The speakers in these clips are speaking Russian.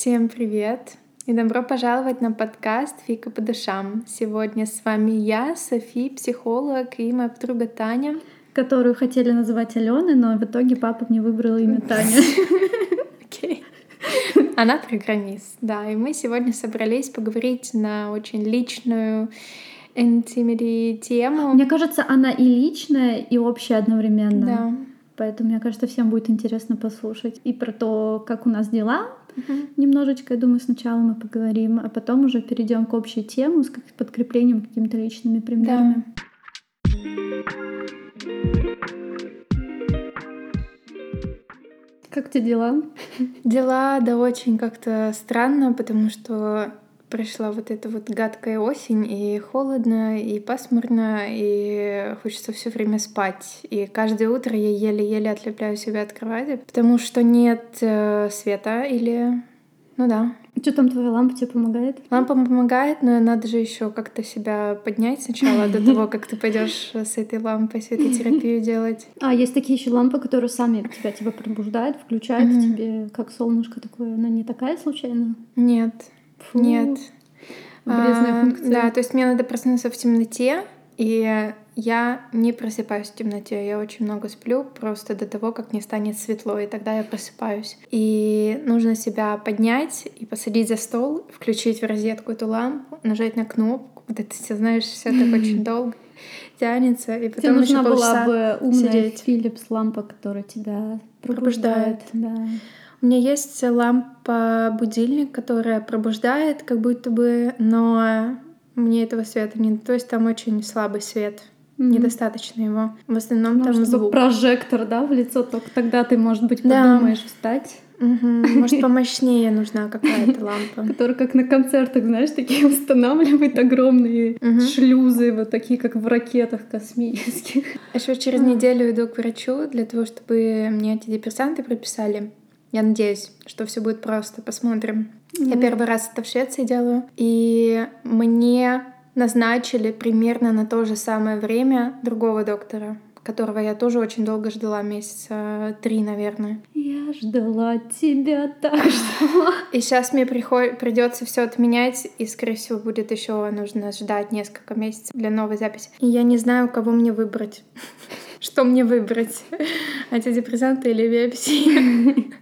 Всем привет! И добро пожаловать на подкаст «Фика по душам». Сегодня с вами я, Софи, психолог, и моя подруга Таня. Которую хотели называть Аленой, но в итоге папа мне выбрал имя Таня. Окей. Она программист, да. И мы сегодня собрались поговорить на очень личную интимити тему. Мне кажется, она и личная, и общая одновременно. Да. Поэтому, мне кажется, всем будет интересно послушать и про то, как у нас дела. Немножечко, я думаю, сначала мы поговорим, а потом уже перейдем к общей теме с подкреплением какими-то личными примерами. Как тебе дела? Дела, да, очень как-то странно, потому что пришла вот эта вот гадкая осень, и холодно, и пасмурно, и хочется все время спать. И каждое утро я еле-еле отлепляю себя от кровати, потому что нет э, света или... Ну да. Что там твоя лампа тебе помогает? Лампа помогает, но надо же еще как-то себя поднять сначала до того, как ты пойдешь с этой лампой светотерапию делать. А, есть такие еще лампы, которые сами тебя, тебя пробуждают, включают тебе как солнышко такое. Она не такая случайно? Нет, Фу, нет. Полезная А, функция. Да, то есть мне надо проснуться в темноте, и я не просыпаюсь в темноте. Я очень много сплю просто до того, как не станет светло, и тогда я просыпаюсь. И нужно себя поднять и посадить за стол, включить в розетку эту лампу, нажать на кнопку. Вот это все, знаешь, все так очень долго тянется, и Тебе потом нужна еще была бы умная сидеть. Philips лампа, которая тебя Пробуждает. пробуждает. Да. У меня есть лампа-будильник, которая пробуждает, как будто бы, но мне этого света не... То есть там очень слабый свет. Мгм. Недостаточно его. В основном Может, там чтобы звук. прожектор, да, в лицо, только тогда ты, может быть, Да. подумаешь встать. Мгм. Может, помощнее нужна какая-то лампа. Который как на концертах, знаешь, такие устанавливает огромные Мгм. шлюзы, вот такие, как в ракетах космических. Еще через неделю иду к врачу для того, чтобы мне антидепрессанты прописали. Я надеюсь, что все будет просто. Посмотрим. Я Ну, первый раз это в Швеции делаю. И мне назначили примерно на то же самое время другого доктора, которого я тоже очень долго ждала, месяца три, наверное. Я ждала тебя так ждала. И сейчас мне приход... придется все отменять, и, скорее всего, будет еще нужно ждать несколько месяцев для новой записи. И я не знаю, кого мне выбрать. Что мне выбрать? Антидепрессанты или биопсия?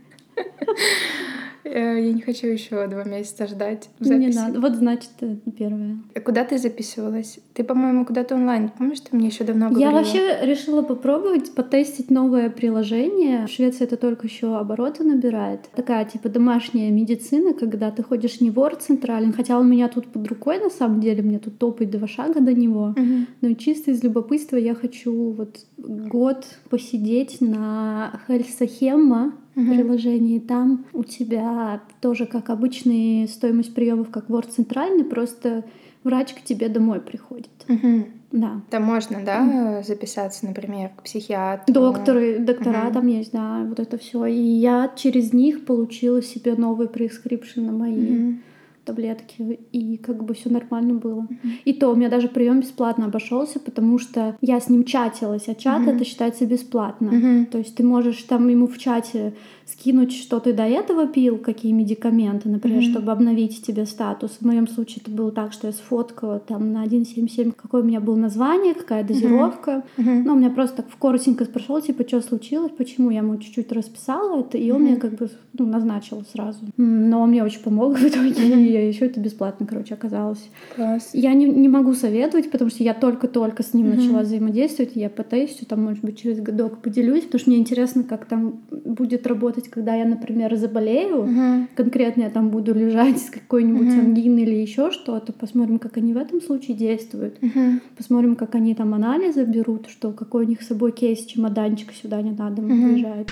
Э, Я не хочу еще два месяца ждать в Не записи. надо. Вот значит, э, первое. А Куда ты записывалась? Ты, по-моему, куда-то онлайн. Помнишь, ты мне еще давно Я говорила? вообще решила попробовать потестить новое приложение. В Швеции это только еще обороты набирает. Такая типа домашняя медицина, когда ты ходишь не в Ор централен, хотя он у меня тут под рукой на самом деле, мне тут топать два шага до него. Мгм. Но чисто из любопытства я хочу вот год посидеть на Хельсахемма Мгм. приложении. Там у тебя тоже как обычные стоимость приемов, как Вор центральный, просто врач к тебе домой приходит. Мгм. Да. Там можно, да, записаться, например, к психиатру? Докторы, доктора Мгм. там есть, да, вот это все. И я через них получила себе новый прескрипшн на мои Мгм. Таблетки, и как бы все нормально было. И то у меня даже прием бесплатно обошелся, потому что я с ним чатилась, а чат Мгм. это считается бесплатно. Мгм. То есть ты можешь там ему в чате скинуть, что ты до этого пил, какие медикаменты, например, Мгм. чтобы обновить тебе статус. В моем случае это было так, что я сфоткала там на 1.77, какое у меня было название, какая дозировка. Мгм. Ну, у меня просто так в коротенько спрашивал, типа, что случилось, почему я ему чуть-чуть расписала это, и он Мгм. мне как бы ну, назначил сразу. Но он мне очень помог в итоге, и еще это бесплатно, короче, оказалось. Класс. Я не, не могу советовать, потому что я только-только с ним Мгм. начала взаимодействовать, я потестю, там, может быть, через годок поделюсь, потому что мне интересно, как там будет работать, когда я, например, заболею, Мгм. конкретно я там буду лежать с какой-нибудь Мгм. ангиной или еще что-то, посмотрим, как они в этом случае действуют. Мгм. Посмотрим, как они там анализы берут, что какой у них с собой кейс, чемоданчик сюда не надо, Мгм. выезжает.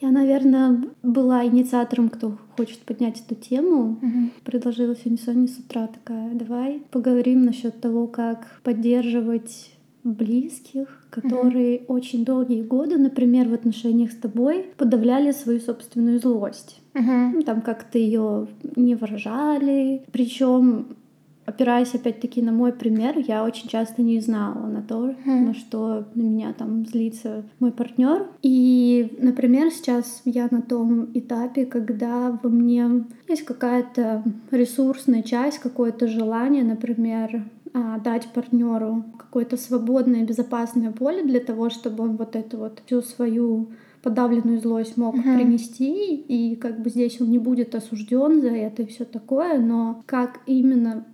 Я, наверное, была инициатором, кто хочет поднять эту тему. Мгм. Предложила сегодня Соня с утра такая, давай поговорим насчет того, как поддерживать близких, которые очень долгие годы, например, в отношениях с тобой подавляли свою собственную злость. Мгм. Ну, там как-то ее не выражали. Причем опираясь опять-таки на мой пример, я очень часто не знала на то, mm. на что на меня там злится мой партнер. И, например, сейчас я на том этапе, когда во мне есть какая-то ресурсная часть, какое-то желание, например, дать партнеру какое-то свободное, безопасное поле для того, чтобы он вот эту вот всю свою подавленную злость мог uh-huh. принести, и как бы здесь он не будет осужден за это и все такое, но как именно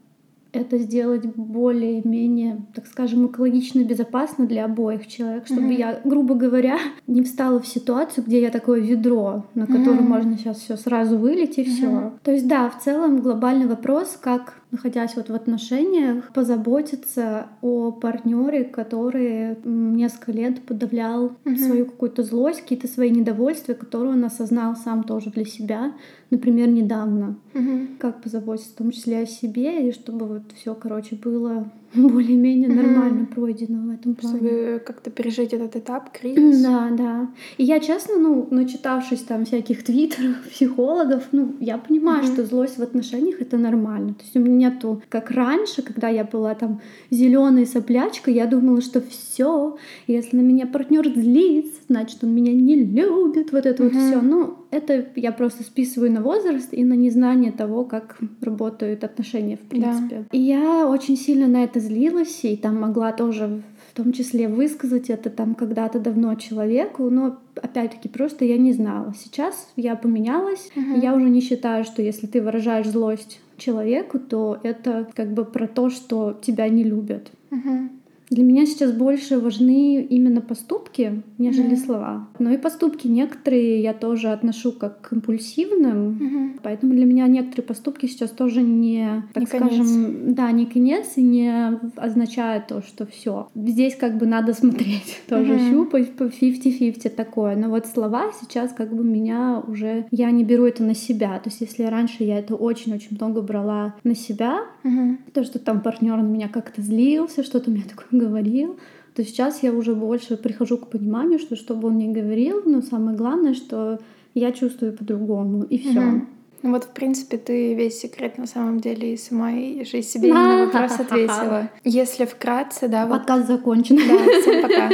это сделать более-менее, так скажем, экологично безопасно для обоих человек, чтобы mm-hmm. я, грубо говоря, не встала в ситуацию, где я такое ведро, на которое mm-hmm. можно сейчас все сразу вылить и mm-hmm. все. То есть да, в целом глобальный вопрос, как находясь вот в отношениях, позаботиться о партнере, который несколько лет подавлял mm-hmm. свою какую-то злость, какие-то свои недовольствия, которые он осознал сам тоже для себя, например, недавно. Mm-hmm. Как позаботиться в том числе о себе, и чтобы вот все, короче, было более-менее mm-hmm. нормально пройдено в этом плане. Чтобы как-то пережить этот этап, кризис. Да, да. И я, честно, ну, начитавшись там всяких твиттеров, психологов, ну, я понимаю, mm-hmm. что злость в отношениях — это нормально. То есть у меня нету, как раньше, когда я была там зеленой соплячкой, я думала, что все, если на меня партнер злится, значит, он меня не любит, вот это mm-hmm. вот все. Ну, это я просто списываю на возраст и на незнание того, как работают отношения, в принципе. Да. И я очень сильно на это злилась, и там могла тоже в том числе высказать это там когда-то давно человеку, но опять-таки просто я не знала. Сейчас я поменялась, uh-huh. я уже не считаю, что если ты выражаешь злость человеку, то это как бы про то, что тебя не любят. Uh-huh. Для меня сейчас больше важны именно поступки, нежели mm-hmm. слова. Но и поступки некоторые я тоже отношу как к импульсивным, mm-hmm. поэтому для меня некоторые поступки сейчас тоже не, так не скажем, конец. да, не конец и не означает то, что все. Здесь как бы надо смотреть, тоже mm-hmm. щупать по 50-50 такое. Но вот слова сейчас как бы меня уже я не беру это на себя. То есть если раньше я это очень-очень много брала на себя, mm-hmm. то что там партнер на меня как-то злился, что-то у меня такое говорил, то сейчас я уже больше прихожу к пониманию, что что бы он ни говорил, но самое главное, что я чувствую по-другому, и все. Угу. Ну вот, в принципе, ты весь секрет на самом деле и сама же себе на вопрос ответила. Если вкратце, да. Подкаст вот... закончен. Да, всем пока.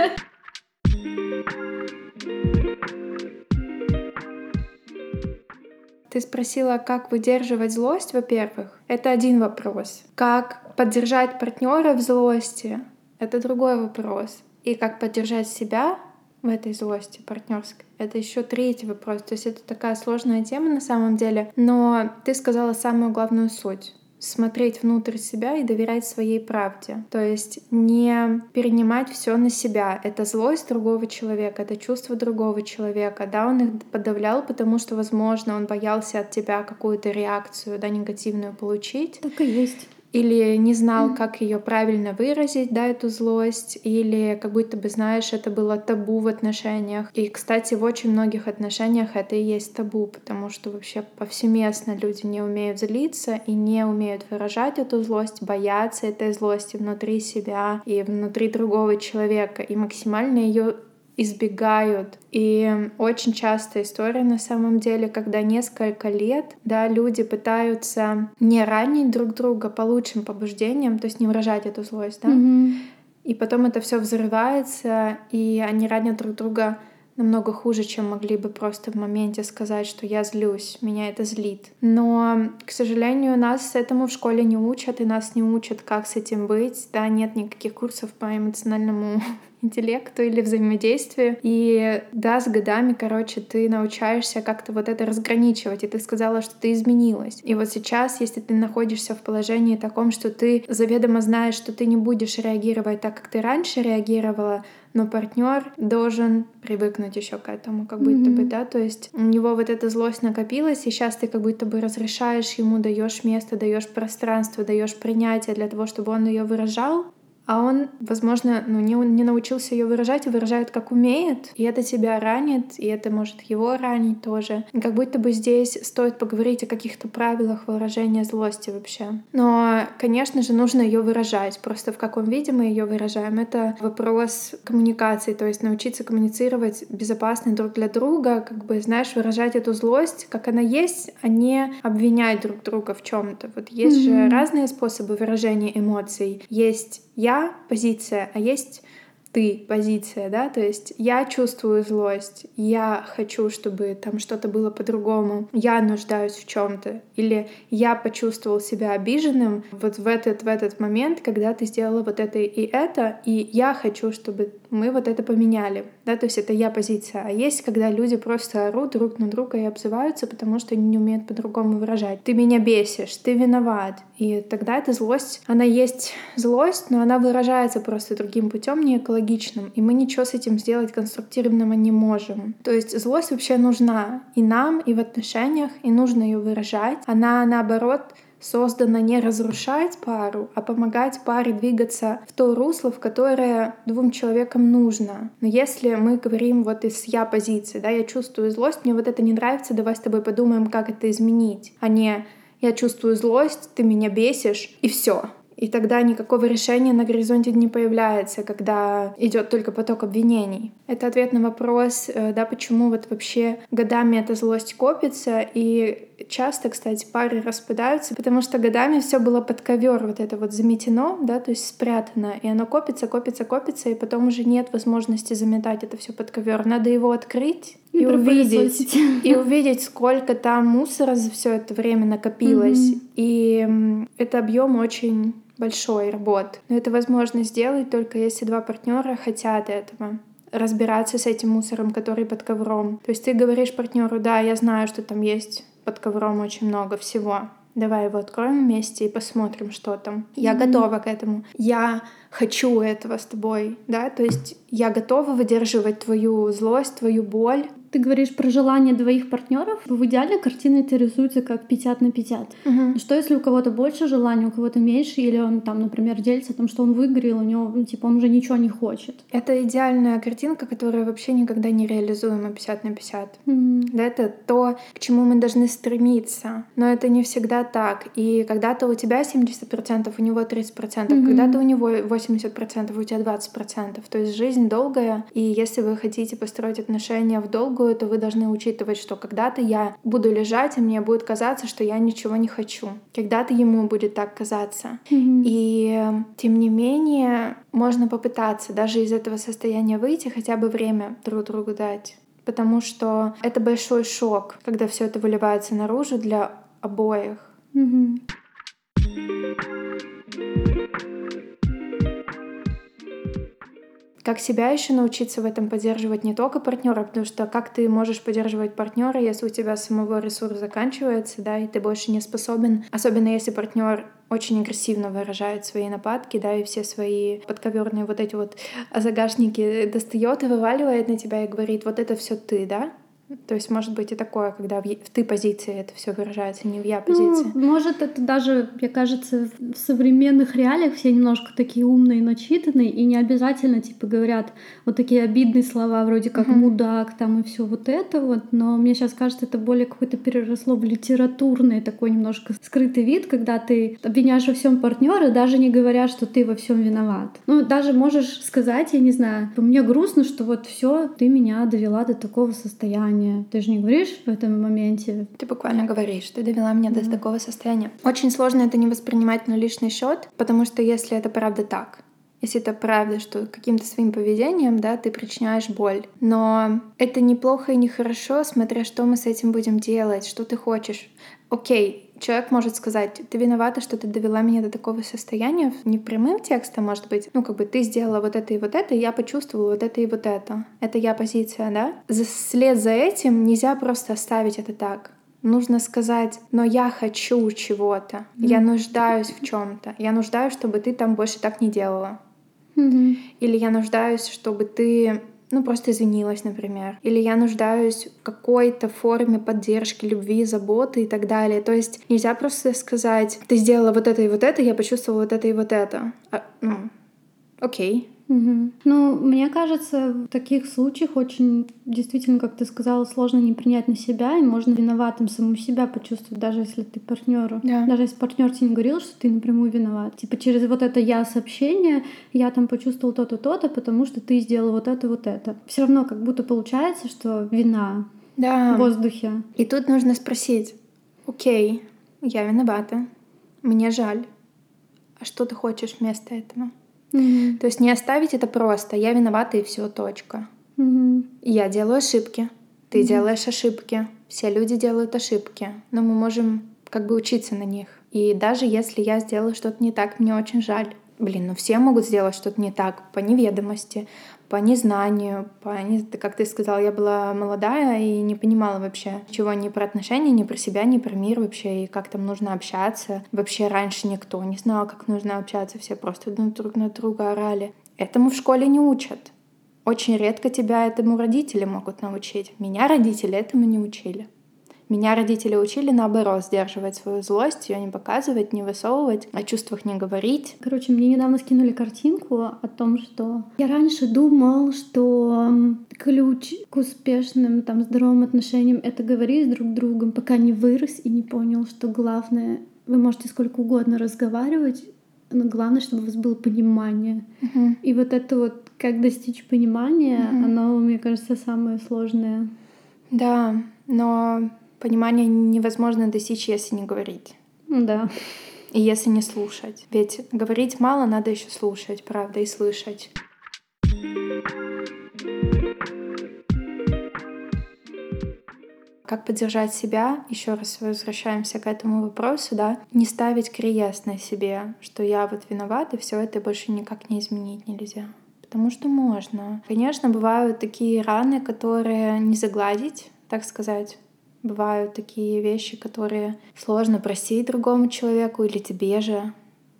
Ты спросила, как выдерживать злость, во-первых. Это один вопрос. Как поддержать партнера в злости, это другой вопрос. И как поддержать себя в этой злости партнерской, это еще третий вопрос. То есть это такая сложная тема на самом деле. Но ты сказала самую главную суть смотреть внутрь себя и доверять своей правде. То есть не перенимать все на себя. Это злость другого человека, это чувство другого человека. Да, он их подавлял, потому что, возможно, он боялся от тебя какую-то реакцию, да, негативную получить. Так и есть или не знал, как ее правильно выразить, да, эту злость, или как будто бы, знаешь, это было табу в отношениях. И, кстати, в очень многих отношениях это и есть табу, потому что вообще повсеместно люди не умеют злиться и не умеют выражать эту злость, боятся этой злости внутри себя и внутри другого человека, и максимально ее избегают. И очень частая история на самом деле, когда несколько лет да, люди пытаются не ранить друг друга по лучшим побуждениям, то есть не выражать эту злость, да, mm-hmm. и потом это все взрывается, и они ранят друг друга намного хуже, чем могли бы просто в моменте сказать, что я злюсь, меня это злит. Но, к сожалению, нас этому в школе не учат, и нас не учат, как с этим быть. Да, нет никаких курсов по эмоциональному интеллекту или взаимодействию. И да, с годами, короче, ты научаешься как-то вот это разграничивать. И ты сказала, что ты изменилась. И вот сейчас, если ты находишься в положении таком, что ты заведомо знаешь, что ты не будешь реагировать так, как ты раньше реагировала, но партнер должен привыкнуть еще к этому, как будто mm-hmm. бы, да, то есть у него вот эта злость накопилась, и сейчас ты как будто бы разрешаешь ему, даешь место, даешь пространство, даешь принятие для того, чтобы он ее выражал, а он, возможно, ну, не, не научился ее выражать и выражает как умеет, и это тебя ранит, и это может его ранить тоже. И как будто бы здесь стоит поговорить о каких-то правилах выражения злости вообще. Но, конечно же, нужно ее выражать. Просто в каком виде мы ее выражаем, это вопрос коммуникации, то есть научиться коммуницировать безопасно друг для друга, как бы, знаешь, выражать эту злость, как она есть, а не обвинять друг друга в чем-то. Вот есть mm-hmm. же разные способы выражения эмоций. Есть я позиция, а есть ты позиция, да, то есть я чувствую злость, я хочу, чтобы там что-то было по-другому, я нуждаюсь в чем-то, или я почувствовал себя обиженным вот в этот в этот момент, когда ты сделала вот это и это, и я хочу, чтобы мы вот это поменяли, да, то есть это я позиция, а есть, когда люди просто орут друг на друга и обзываются, потому что они не умеют по-другому выражать. Ты меня бесишь, ты виноват, и тогда эта злость, она есть злость, но она выражается просто другим путем, не экологично логичным, и мы ничего с этим сделать конструктивного не можем. То есть злость вообще нужна и нам, и в отношениях, и нужно ее выражать. Она, наоборот, создана не разрушать пару, а помогать паре двигаться в то русло, в которое двум человекам нужно. Но если мы говорим вот из я позиции, да, я чувствую злость, мне вот это не нравится, давай с тобой подумаем, как это изменить, а не я чувствую злость, ты меня бесишь, и все и тогда никакого решения на горизонте не появляется, когда идет только поток обвинений. Это ответ на вопрос, э, да, почему вот вообще годами эта злость копится, и часто, кстати, пары распадаются, потому что годами все было под ковер вот это вот заметено, да, то есть спрятано, и оно копится, копится, копится, и потом уже нет возможности заметать это все под ковер. Надо его открыть и, и увидеть, и увидеть, сколько там мусора за все это время накопилось. Mm-hmm. И это объем очень большой работы. Но это возможно сделать только если два партнера хотят этого разбираться с этим мусором, который под ковром. То есть ты говоришь партнеру, да, я знаю, что там есть под ковром очень много всего. Давай его откроем вместе и посмотрим, что там. Я mm-hmm. готова к этому. Я хочу этого с тобой, да, то есть я готова выдерживать твою злость, твою боль, ты говоришь про желание двоих партнеров. В идеале картина это рисуется как 50 на 50. Угу. Что если у кого-то больше желания, у кого-то меньше, или он там, например, делится о том, что он выиграл, у него, ну, типа, он уже ничего не хочет. Это идеальная картинка, которая вообще никогда не реализуема 50 на 50. Угу. Да, это то, к чему мы должны стремиться. Но это не всегда так. И когда-то у тебя 70%, у него 30%, угу. когда-то у него 80%, у тебя 20%. То есть жизнь долгая, и если вы хотите построить отношения в долгую долгую, то вы должны учитывать, что когда-то я буду лежать, и мне будет казаться, что я ничего не хочу. Когда-то ему будет так казаться. Mm-hmm. И тем не менее, можно попытаться даже из этого состояния выйти, хотя бы время друг другу дать. Потому что это большой шок, когда все это выливается наружу для обоих. Mm-hmm. Как себя еще научиться в этом поддерживать не только партнера, потому что как ты можешь поддерживать партнера, если у тебя самого ресурс заканчивается, да, и ты больше не способен, особенно если партнер очень агрессивно выражает свои нападки, да, и все свои подковерные вот эти вот загашники достает и вываливает на тебя и говорит, вот это все ты, да, то есть, может быть, и такое, когда в, в ты позиции это все выражается, не в я ну, позиции. Ну, может, это даже, мне кажется, в современных реалиях все немножко такие умные, начитанные, и не обязательно, типа, говорят вот такие обидные слова, вроде как uh-huh. мудак там и все вот это вот. Но мне сейчас кажется, это более какое-то переросло в литературный такой немножко скрытый вид, когда ты обвиняешь во всем партнера, даже не говоря, что ты во всем виноват. Ну, даже можешь сказать, я не знаю, мне грустно, что вот все, ты меня довела до такого состояния состояние. Ты же не говоришь в этом моменте. Ты буквально говоришь, ты довела меня mm-hmm. до такого состояния. Очень сложно это не воспринимать на личный счет, потому что если это правда так, если это правда, что каким-то своим поведением, да, ты причиняешь боль. Но это неплохо и нехорошо, смотря что мы с этим будем делать, что ты хочешь. Окей, человек может сказать, ты виновата, что ты довела меня до такого состояния, не прямым текстом, может быть, ну, как бы ты сделала вот это и вот это, и я почувствовала вот это и вот это. Это я позиция, да? За, след за этим нельзя просто оставить это так. Нужно сказать, но я хочу чего-то, mm-hmm. я нуждаюсь в чем-то, я нуждаюсь, чтобы ты там больше так не делала. Mm-hmm. Или я нуждаюсь, чтобы ты ну, просто извинилась, например. Или я нуждаюсь в какой-то форме поддержки, любви, заботы и так далее. То есть нельзя просто сказать, ты сделала вот это и вот это, я почувствовала вот это и вот это. А, ну, окей. Угу. Ну, мне кажется, в таких случаях очень, действительно, как ты сказала, сложно не принять на себя, и можно виноватым саму себя почувствовать, даже если ты партнеру. Да. Даже если партнер тебе не говорил, что ты напрямую виноват. Типа через вот это я сообщение, я там почувствовал то-то, то-то, потому что ты сделал вот это, вот это. Все равно как будто получается, что вина Да. в воздухе. И тут нужно спросить, окей, я виновата, мне жаль, а что ты хочешь вместо этого? То есть не оставить это просто, я виновата и все, точка. Я делаю ошибки, ты делаешь ошибки, все люди делают ошибки, но мы можем как бы учиться на них. И даже если я сделала что-то не так, мне очень жаль. Блин, ну все могут сделать что-то не так по неведомости, по незнанию, по... Как ты сказала, я была молодая и не понимала вообще чего ни про отношения, ни про себя, ни про мир вообще, и как там нужно общаться. Вообще раньше никто не знал, как нужно общаться, все просто друг на друга орали. Этому в школе не учат. Очень редко тебя этому родители могут научить. Меня родители этому не учили. Меня родители учили наоборот сдерживать свою злость, ее не показывать, не высовывать, о чувствах не говорить. Короче, мне недавно скинули картинку о том, что я раньше думал, что ключ к успешным, там, здоровым отношениям — это говорить друг с другом, пока не вырос и не понял, что главное, вы можете сколько угодно разговаривать, но главное, чтобы у вас было понимание. И вот это вот, как достичь понимания, Мгм. оно, мне кажется, самое сложное. Да, но понимание невозможно достичь, если не говорить. Да. И если не слушать. Ведь говорить мало, надо еще слушать, правда, и слышать. Как поддержать себя? Еще раз возвращаемся к этому вопросу, да? Не ставить крест на себе, что я вот виноват, и все это больше никак не изменить нельзя. Потому что можно. Конечно, бывают такие раны, которые не загладить, так сказать. Бывают такие вещи, которые сложно простить другому человеку или тебе же.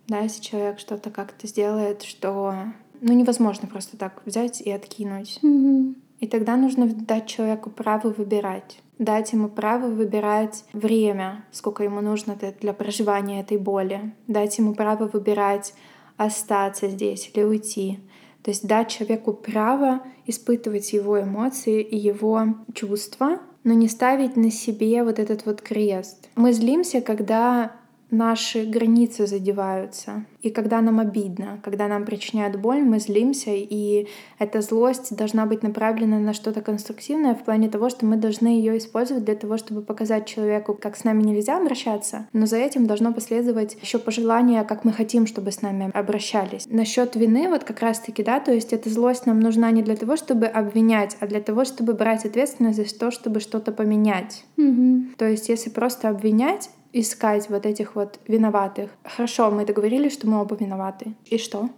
Да, если человек что-то как-то сделает, что ну, невозможно просто так взять и откинуть. Мгм. И тогда нужно дать человеку право выбирать. Дать ему право выбирать время, сколько ему нужно для проживания этой боли. Дать ему право выбирать остаться здесь или уйти. То есть дать человеку право испытывать его эмоции и его чувства, но не ставить на себе вот этот вот крест. Мы злимся, когда наши границы задеваются. И когда нам обидно, когда нам причиняют боль, мы злимся, и эта злость должна быть направлена на что-то конструктивное в плане того, что мы должны ее использовать для того, чтобы показать человеку, как с нами нельзя обращаться, но за этим должно последовать еще пожелание, как мы хотим, чтобы с нами обращались. Насчет вины, вот как раз-таки, да, то есть эта злость нам нужна не для того, чтобы обвинять, а для того, чтобы брать ответственность за то, чтобы что-то поменять. Мгм. То есть если просто обвинять, искать вот этих вот виноватых. Хорошо, мы договорились, что мы оба виноваты. И что?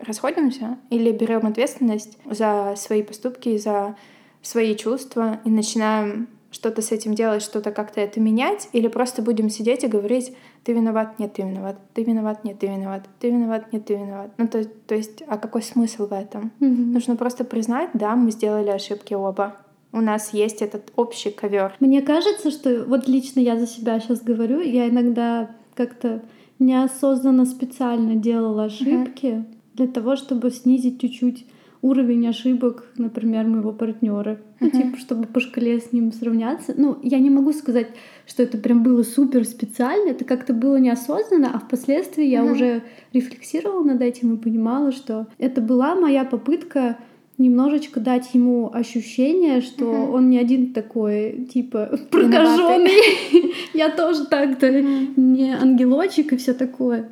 Расходимся? Или берем ответственность за свои поступки, за свои чувства и начинаем что-то с этим делать, что-то как-то это менять, или просто будем сидеть и говорить, ты виноват, нет, ты виноват, ты виноват, нет, ты виноват, ты виноват, нет, ты виноват. Ну, то, то есть, а какой смысл в этом? Мгм. Нужно просто признать, да, мы сделали ошибки оба. У нас есть этот общий ковер. Мне кажется, что вот лично я за себя сейчас говорю, я иногда как-то неосознанно специально делала ошибки для того, чтобы снизить чуть-чуть уровень ошибок, например, моего партнера. Ну, Мгм. типа, чтобы по шкале с ним сравняться. Ну, я не могу сказать, что это прям было супер специально, это как-то было неосознанно, а впоследствии я Мгм. уже рефлексировала над этим и понимала, что это была моя попытка немножечко дать ему ощущение, что Мгм. он не один такой, типа, прокаженный. Я тоже так-то не ангелочек и все такое.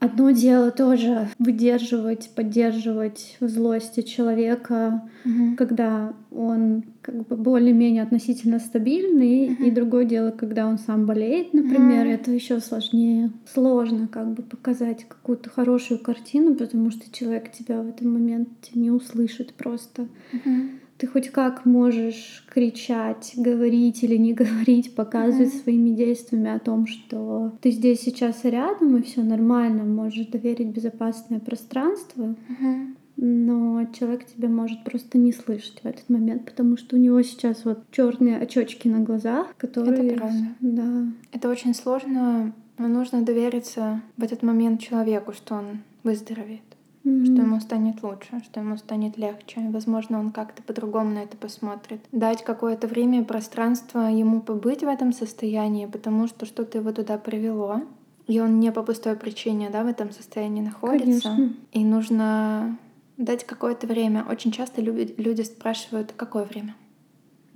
Одно дело тоже выдерживать, поддерживать в злости человека, Мгм. когда он как бы более-менее относительно стабильный, и Мгм. другое дело, когда он сам болеет, например, Мгм. это еще сложнее. Сложно как бы показать какую-то хорошую картину, потому что человек тебя в этом моменте не услышит просто. Мгм. Ты хоть как можешь кричать, говорить или не говорить, показывать Мгм. своими действиями о том, что ты здесь сейчас рядом и все нормально, можешь доверить безопасное пространство. Мгм. но человек тебя может просто не слышать в этот момент, потому что у него сейчас вот черные очечки на глазах, которые... Это правда. Да. Это очень сложно, но нужно довериться в этот момент человеку, что он выздоровеет Мгм. что ему станет лучше, что ему станет легче. Возможно, он как-то по-другому на это посмотрит. Дать какое-то время и пространство ему побыть в этом состоянии, потому что что-то его туда привело. И он не по пустой причине да, в этом состоянии находится. Конечно. И нужно дать какое-то время. Очень часто люди, люди спрашивают, какое время?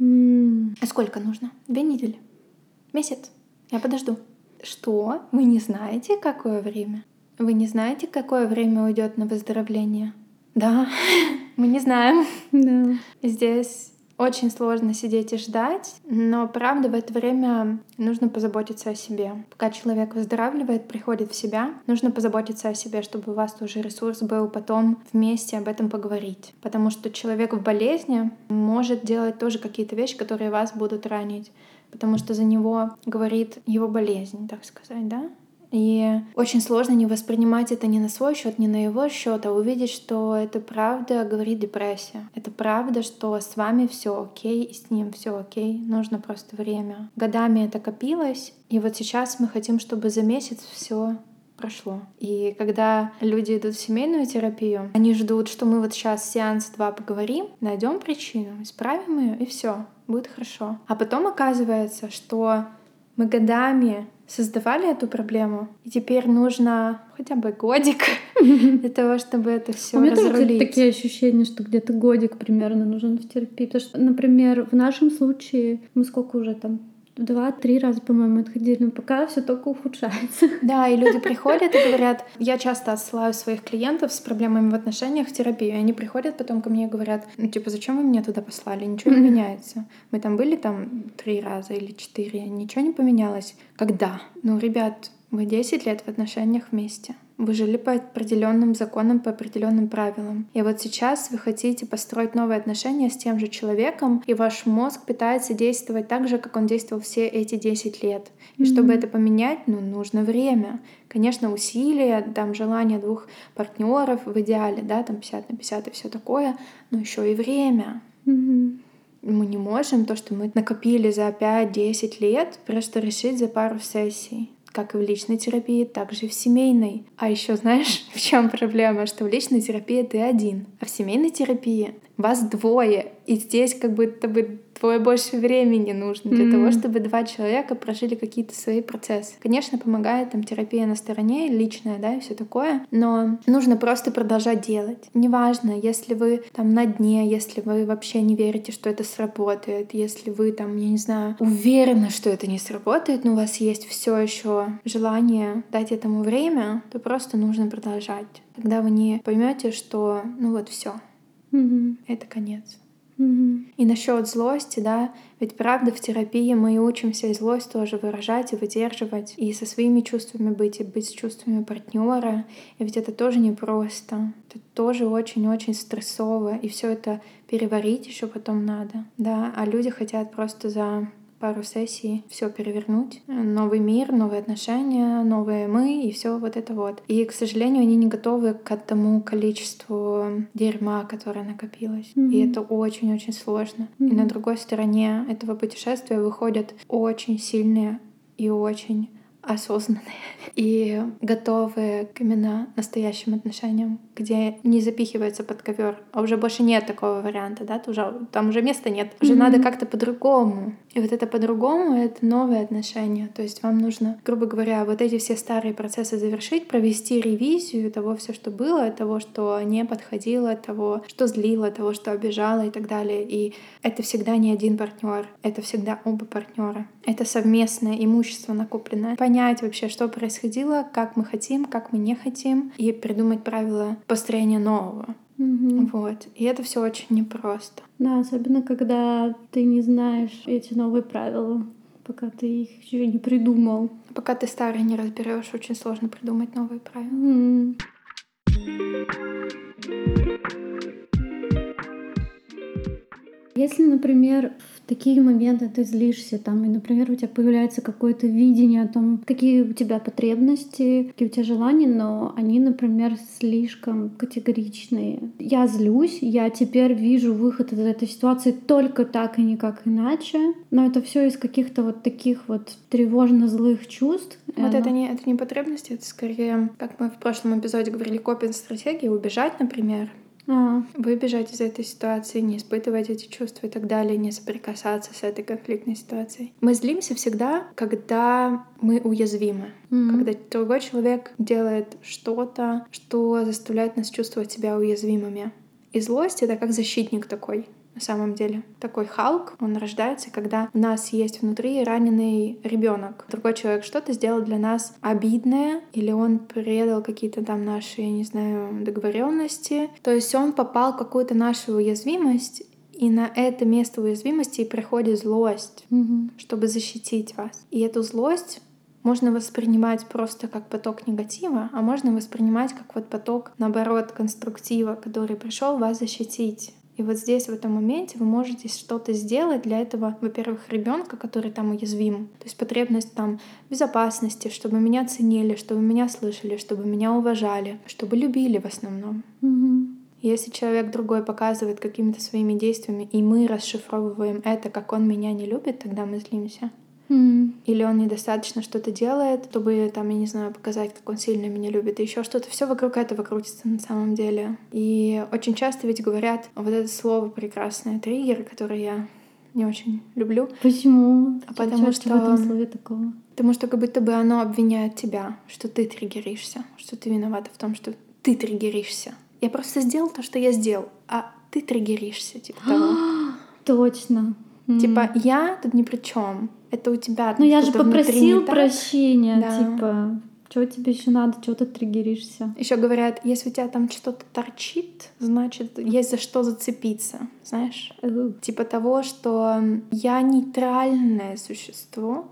М, А сколько нужно? Две недели? Месяц? Я подожду. Что? Вы не знаете, какое время? Вы не знаете, какое время уйдет на выздоровление? Да, мы не знаем. Да. Здесь очень сложно сидеть и ждать, но правда в это время нужно позаботиться о себе. Пока человек выздоравливает, приходит в себя, нужно позаботиться о себе, чтобы у вас тоже ресурс был потом вместе об этом поговорить. Потому что человек в болезни может делать тоже какие-то вещи, которые вас будут ранить, потому что за него говорит его болезнь, так сказать, да? И очень сложно не воспринимать это не на свой счет, не на его счет, а увидеть, что это правда говорит депрессия. Это правда, что с вами все окей, и с ним все окей. Нужно просто время. Годами это копилось, и вот сейчас мы хотим, чтобы за месяц все прошло. И когда люди идут в семейную терапию, они ждут, что мы вот сейчас сеанс два поговорим, найдем причину, исправим ее, и все, будет хорошо. А потом оказывается, что мы годами создавали эту проблему, и теперь нужно хотя бы годик для того, чтобы это все У меня тоже разрулить. такие ощущения, что где-то годик примерно нужен в терапии. Потому что, например, в нашем случае мы сколько уже там два-три раза, по-моему, отходили, но пока все только ухудшается. Да, и люди приходят и говорят, я часто отсылаю своих клиентов с проблемами в отношениях в терапию, и они приходят потом ко мне и говорят, ну типа, зачем вы меня туда послали, ничего не меняется. Мы там были там три раза или четыре, ничего не поменялось. Когда? Ну, ребят, вы 10 лет в отношениях вместе. Вы жили по определенным законам, по определенным правилам. И вот сейчас вы хотите построить новые отношения с тем же человеком, и ваш мозг пытается действовать так же, как он действовал все эти 10 лет. И чтобы это поменять, ну, нужно время. Конечно, усилия, там, желание двух партнеров в идеале, да, там 50 на 50 и все такое, но еще и время. Мгм. Мы не можем то, что мы накопили за 5-10 лет, просто решить за пару сессий. Как и в личной терапии, так же и в семейной. А еще знаешь, в чем проблема? Что в личной терапии ты один, а в семейной терапии вас двое. И здесь как будто бы двое больше времени нужно для Мгм. того, чтобы два человека прожили какие-то свои процессы. Конечно, помогает там терапия на стороне, личная, да, и все такое, но нужно просто продолжать делать. Неважно, если вы там на дне, если вы вообще не верите, что это сработает, если вы там, я не знаю, уверены, что это не сработает, но у вас есть все еще желание дать этому время, то просто нужно продолжать. Тогда вы не поймете, что ну вот все, Мгм. это конец. И насчет злости, да, ведь правда в терапии мы и учимся и злость тоже выражать и выдерживать, и со своими чувствами быть, и быть с чувствами партнера. И ведь это тоже непросто. Это тоже очень-очень стрессово, и все это переварить еще потом надо. Да, а люди хотят просто за пару сессий все перевернуть. Новый мир, новые отношения, новые мы и все вот это вот. И, к сожалению, они не готовы к тому количеству дерьма, которое накопилось. И Мгм. это очень-очень сложно. И Мгм. на другой стороне этого путешествия выходят очень сильные и очень осознанные и готовые к именно настоящим отношениям, где не запихивается под ковер, а уже больше нет такого варианта, да, уже, там уже места нет, уже Мгм. надо как-то по-другому. И вот это по-другому — это новые отношения, то есть вам нужно, грубо говоря, вот эти все старые процессы завершить, провести ревизию того все, что было, того, что не подходило, того, что злило, того, что обижало и так далее. И это всегда не один партнер, это всегда оба партнера. Это совместное имущество накопленное. Понять вообще, что происходило, как мы хотим, как мы не хотим, и придумать правила построения нового. Мгм. Вот. И это все очень непросто. Да, особенно когда ты не знаешь эти новые правила, пока ты их еще не придумал. Пока ты старый не разберешь, очень сложно придумать новые правила. М. Если, например, такие моменты ты злишься, там, и, например, у тебя появляется какое-то видение о том, какие у тебя потребности, какие у тебя желания, но они, например, слишком категоричные. Я злюсь, я теперь вижу выход из этой ситуации только так и никак иначе, но это все из каких-то вот таких вот тревожно-злых чувств. Вот это не, это не потребности, это скорее, как мы в прошлом эпизоде говорили, копинг-стратегия, убежать, например, а. Выбежать из этой ситуации, не испытывать эти чувства и так далее, не соприкасаться с этой конфликтной ситуацией. Мы злимся всегда, когда мы уязвимы, mm-hmm. когда другой человек делает что-то, что заставляет нас чувствовать себя уязвимыми. И злость — это как защитник такой на самом деле. Такой Халк, он рождается, когда у нас есть внутри раненый ребенок. Другой человек что-то сделал для нас обидное, или он предал какие-то там наши, я не знаю, договоренности. То есть он попал в какую-то нашу уязвимость, и на это место уязвимости приходит злость, mm-hmm. чтобы защитить вас. И эту злость можно воспринимать просто как поток негатива, а можно воспринимать как вот поток, наоборот, конструктива, который пришел вас защитить. И вот здесь, в этом моменте, вы можете что-то сделать для этого, во-первых, ребенка, который там уязвим. То есть потребность там безопасности, чтобы меня ценили, чтобы меня слышали, чтобы меня уважали, чтобы любили в основном. Mm-hmm. Если человек другой показывает какими-то своими действиями, и мы расшифровываем это, как он меня не любит, тогда мы злимся. Mm. Или он недостаточно что-то делает, чтобы, там, я не знаю, показать, как он сильно меня любит, и еще что-то. Все вокруг этого крутится на самом деле. И очень часто ведь говорят вот это слово прекрасное триггер, которое я не очень люблю. Почему? А потому что... в этом слове такого? Потому что как будто бы оно обвиняет тебя, что ты триггеришься, что ты виновата в том, что ты триггеришься. Я просто сделал то, что я сделал, а ты триггеришься, типа того. Точно. Типа я тут ни при чем это у тебя. Ну я же попросил прощения, да. типа, чего тебе еще надо, чего ты триггеришься? Еще говорят, если у тебя там что-то торчит, значит, есть за что зацепиться, знаешь? Uh. Типа того, что я нейтральное существо,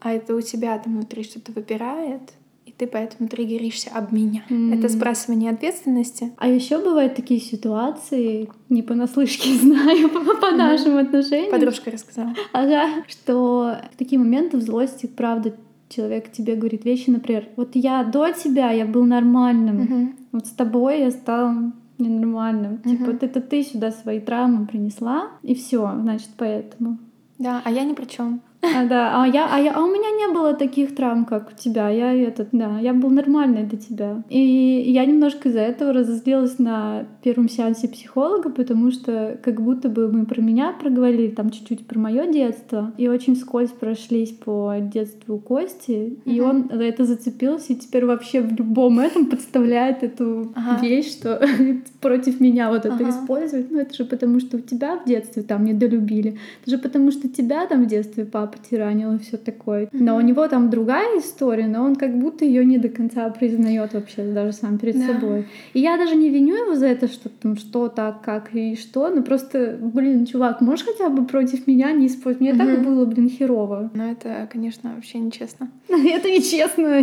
а это у тебя там внутри что-то выпирает, и ты поэтому триггеришься об меня. Mm. Это сбрасывание ответственности. А еще бывают такие ситуации, не понаслышке знаю по, по mm. нашим отношениям. Подружка рассказала. Ага, что в такие моменты в злости, правда, человек тебе говорит вещи, например, вот я до тебя, я был нормальным, mm-hmm. вот с тобой я стал ненормальным. Mm-hmm. Типа, вот это ты сюда свои травмы принесла, и все, значит, поэтому. Да, а я ни при чем. А, да, а, я, а, я, а у меня не было таких травм, как у тебя. Я этот, да, я был нормальный для тебя. И я немножко из-за этого разозлилась на первом сеансе психолога, потому что как будто бы мы про меня проговорили, там чуть-чуть про мое детство, и очень скользь прошлись по детству Кости, и он за это зацепился, и теперь вообще в любом этом подставляет эту ага. вещь, что против меня вот это ага. использует. Ну это же потому, что у тебя в детстве там недолюбили. Это же потому, что тебя там в детстве папа потиранил и все такое. Но у него там другая история, но он как будто ее не до конца признает вообще даже сам перед да. собой. И я даже не виню его за это, что там что так, как и что, но просто, блин, чувак, можешь хотя бы против меня не использовать? Мне угу. так было, блин, херово. Ну это, конечно, вообще нечестно. Это нечестно.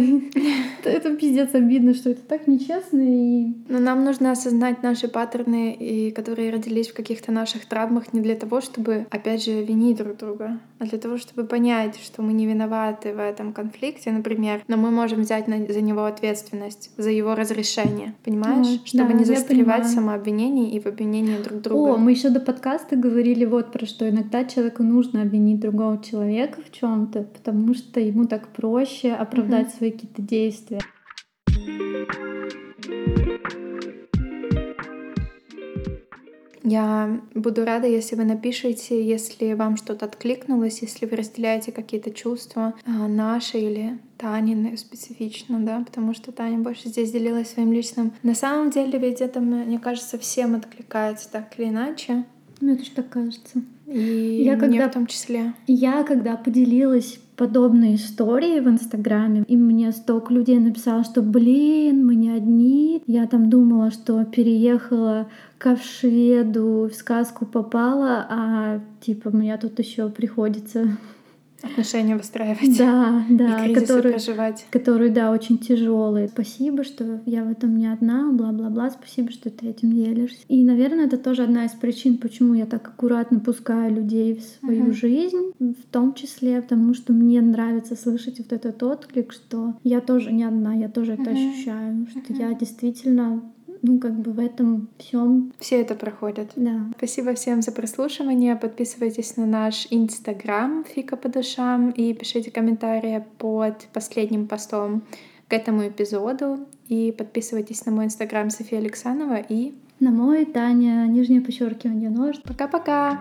Это пиздец обидно, что это так нечестно. И... Но нам нужно осознать наши паттерны, и которые родились в каких-то наших травмах не для того, чтобы, опять же, винить друг друга, а для того, чтобы понять, что мы не виноваты в этом конфликте, например, но мы можем взять на, за него ответственность, за его разрешение, понимаешь? Mm, чтобы да, не застревать в самообвинении и в обвинении друг друга. О, мы еще до подкаста говорили вот про что. Иногда человеку нужно обвинить другого человека в чем-то, потому что ему так проще оправдать mm-hmm. свои какие-то действия. Я буду рада, если вы напишите, если вам что-то откликнулось, если вы разделяете какие-то чувства а, наши или Танины специфично, да, потому что Таня больше здесь делилась своим личным. На самом деле ведь это, мне кажется, всем откликается так или иначе. Мне тоже так кажется. И я когда, в том числе. Я когда поделилась подобной истории в Инстаграме, и мне столько людей написало, что, блин, мы не одни. Я там думала, что переехала к шведу, в сказку попала, а типа мне тут еще приходится отношения выстраивать. Да, да, и который, проживать. который, да, очень тяжелый. Спасибо, что я в этом не одна, бла-бла-бла, спасибо, что ты этим делишься. И, наверное, это тоже одна из причин, почему я так аккуратно пускаю людей в свою uh-huh. жизнь, в том числе потому, что мне нравится слышать вот этот отклик, что я тоже не одна, я тоже uh-huh. это ощущаю, что uh-huh. я действительно ну, как бы в этом всем. Все это проходят. Да. Спасибо всем за прослушивание. Подписывайтесь на наш инстаграм Фика по душам и пишите комментарии под последним постом к этому эпизоду. И подписывайтесь на мой инстаграм София Александрова и на мой Таня, нижнее подчеркивание нож. Пока-пока!